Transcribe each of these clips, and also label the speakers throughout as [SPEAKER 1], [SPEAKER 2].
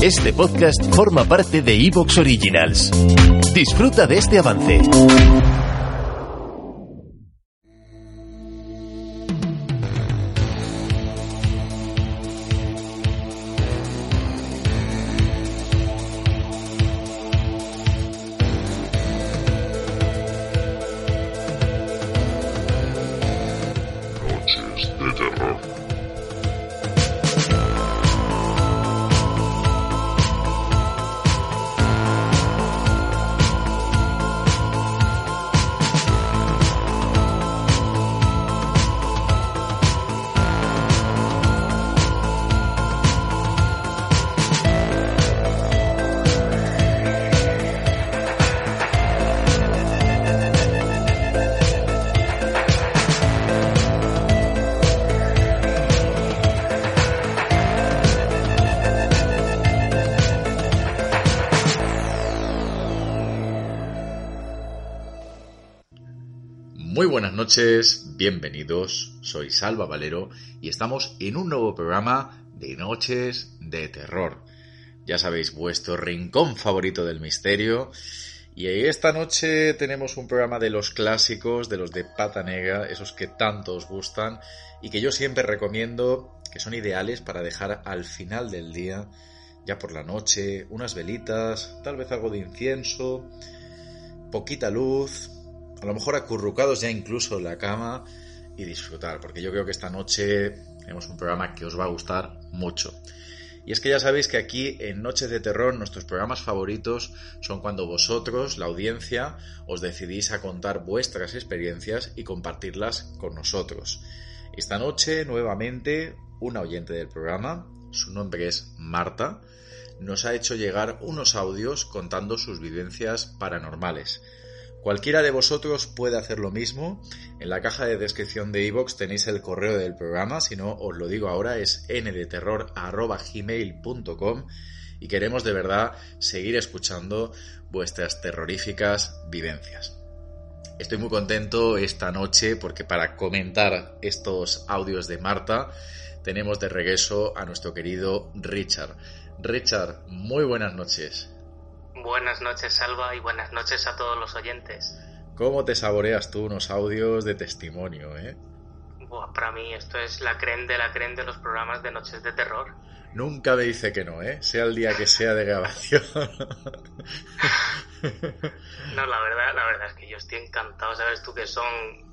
[SPEAKER 1] Este podcast forma parte de Evox Originals. Disfruta de este avance.
[SPEAKER 2] Noches de terror.
[SPEAKER 3] Muy buenas noches, bienvenidos, soy Salva Valero y estamos en un nuevo programa de Noches de Terror. Ya sabéis, vuestro rincón favorito del misterio. Y esta noche tenemos un programa de los clásicos, de los de pata negra, esos que tanto os gustan y que yo siempre recomiendo, que son ideales para dejar al final del día, ya por la noche, unas velitas, tal vez algo de incienso, poquita luz, a lo mejor acurrucados ya incluso en la cama y disfrutar, porque yo creo que esta noche tenemos un programa que os va a gustar mucho. Y es que ya sabéis que aquí en Noches de Terror nuestros programas favoritos son cuando vosotros, la audiencia, os decidís a contar vuestras experiencias y compartirlas con nosotros. Esta noche, nuevamente, una oyente del programa, su nombre es Marta, nos ha hecho llegar unos audios contando sus vivencias paranormales. Cualquiera de vosotros puede hacer lo mismo. En la caja de descripción de iVoox tenéis el correo del programa, si no os lo digo ahora, es ndeterror.gmail.com y queremos de verdad seguir escuchando vuestras terroríficas vivencias. Estoy muy contento esta noche porque para comentar estos audios de Marta tenemos de regreso a nuestro querido Richard. Richard, muy buenas noches.
[SPEAKER 4] Buenas noches, Salva, y buenas noches a todos los oyentes.
[SPEAKER 3] ¿Cómo te saboreas tú unos audios de testimonio, eh?
[SPEAKER 4] Buah, para mí esto es la creen de la creen de los programas de Noches de Terror.
[SPEAKER 3] Nunca me dice que no, ¿eh? Sea el día que sea de grabación.
[SPEAKER 4] No, la verdad, la verdad es que yo estoy encantado, sabes tú que son,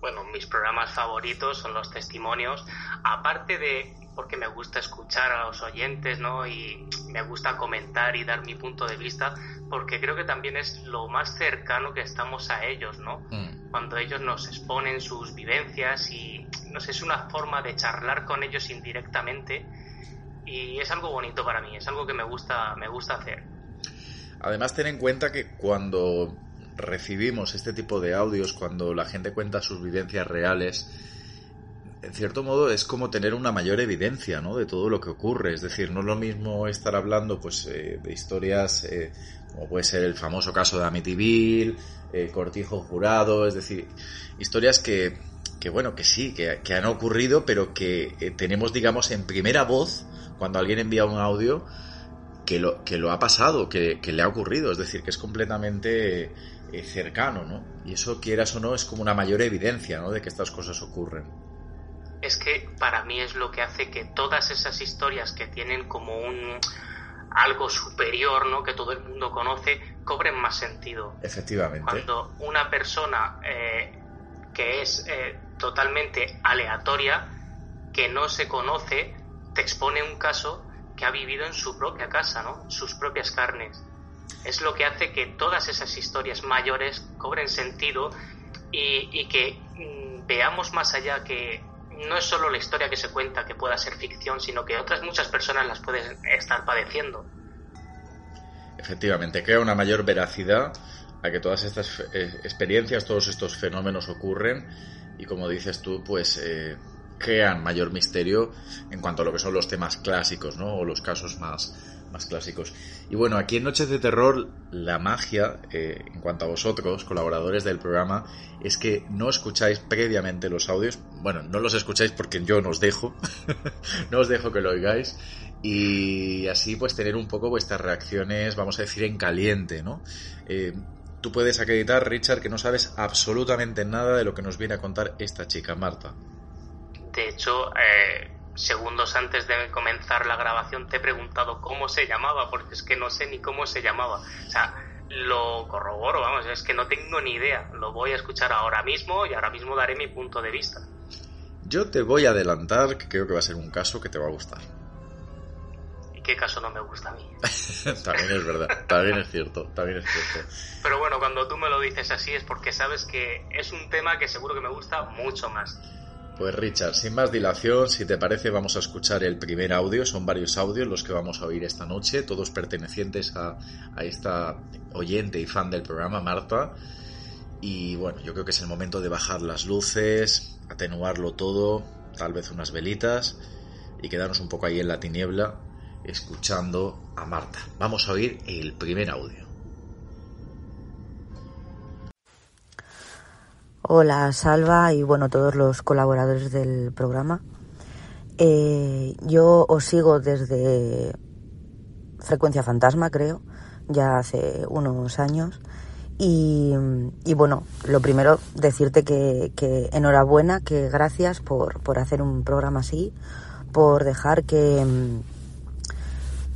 [SPEAKER 4] bueno, mis programas favoritos son los testimonios, aparte de porque me gusta escuchar a los oyentes, ¿no? Y me gusta comentar y dar mi punto de vista, porque creo que también es lo más cercano que estamos a ellos, ¿no?
[SPEAKER 3] Mm.
[SPEAKER 4] Cuando ellos nos exponen sus vivencias y, no sé, es una forma de charlar con ellos indirectamente y es algo bonito para mí, es algo que me gusta, me gusta hacer.
[SPEAKER 3] Además, ten en cuenta que cuando recibimos este tipo de audios, cuando la gente cuenta sus vivencias reales, en cierto modo es como tener una mayor evidencia ¿no? de todo lo que ocurre. Es decir, no es lo mismo estar hablando pues, eh, de historias eh, como puede ser el famoso caso de Amityville, eh, Cortijo Jurado, es decir, historias que, que bueno, que sí, que, que han ocurrido, pero que eh, tenemos, digamos, en primera voz, cuando alguien envía un audio, que lo, que lo ha pasado, que, que le ha ocurrido, es decir, que es completamente eh, cercano, ¿no? Y eso, quieras o no, es como una mayor evidencia, ¿no? De que estas cosas ocurren.
[SPEAKER 4] es que para mí es lo que hace que todas esas historias que tienen como un algo superior, ¿no? Que todo el mundo conoce, cobren más sentido.
[SPEAKER 3] Efectivamente.
[SPEAKER 4] Cuando una persona eh, que es eh, totalmente aleatoria, que no se conoce, te expone un caso que ha vivido en su propia casa, ¿no? Sus propias carnes. Es lo que hace que todas esas historias mayores cobren sentido y, que mm, veamos más allá que no es solo la historia que se cuenta que pueda ser ficción, sino que otras muchas personas las pueden estar padeciendo.
[SPEAKER 3] Efectivamente, crea una mayor veracidad a que todas estas eh, experiencias, todos estos fenómenos ocurren y como dices tú, pues eh, crean mayor misterio en cuanto a lo que son los temas clásicos, ¿no? O los casos más, más clásicos. Y bueno, aquí en Noches de Terror, la magia, eh, en cuanto a vosotros, colaboradores del programa, es que no escucháis previamente los audios. Bueno, no los escucháis porque yo no os dejo, no os dejo que lo oigáis. y así pues tener un poco vuestras reacciones, vamos a decir, en caliente, ¿no? Eh, tú puedes acreditar, Richard, que no sabes absolutamente nada de lo que nos viene a contar esta chica, Marta.
[SPEAKER 4] De hecho, eh, segundos antes de comenzar la grabación te he preguntado cómo se llamaba, porque es que no sé ni cómo se llamaba. O sea, lo corroboro, vamos, es que no tengo ni idea. Lo voy a escuchar ahora mismo y ahora mismo daré mi punto de vista.
[SPEAKER 3] Yo te voy a adelantar que creo que va a ser un caso que te va a gustar.
[SPEAKER 4] ¿Y qué caso no me gusta a mí?
[SPEAKER 3] también es verdad, también es cierto, también es cierto.
[SPEAKER 4] Pero bueno, cuando tú me lo dices así es porque sabes que es un tema que seguro que me gusta mucho más.
[SPEAKER 3] Pues Richard, sin más dilación, si te parece vamos a escuchar el primer audio, son varios audios los que vamos a oír esta noche, todos pertenecientes a, esta oyente y fan del programa, Marta. Y bueno, yo creo que es el momento de bajar las luces, atenuarlo todo, tal vez unas velitas y quedarnos un poco ahí en la tiniebla escuchando a Marta. Vamos a oír el primer audio.
[SPEAKER 2] Hola Salva y bueno todos los colaboradores del programa. Eh, yo os sigo desde Frecuencia Fantasma creo, ya hace unos años. Y, y bueno, lo primero decirte que, que, enhorabuena, que gracias por, por hacer un programa así, por dejar que,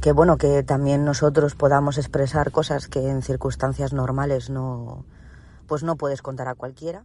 [SPEAKER 2] que bueno, que también nosotros podamos expresar cosas que en circunstancias normales no, pues no puedes contar a cualquiera.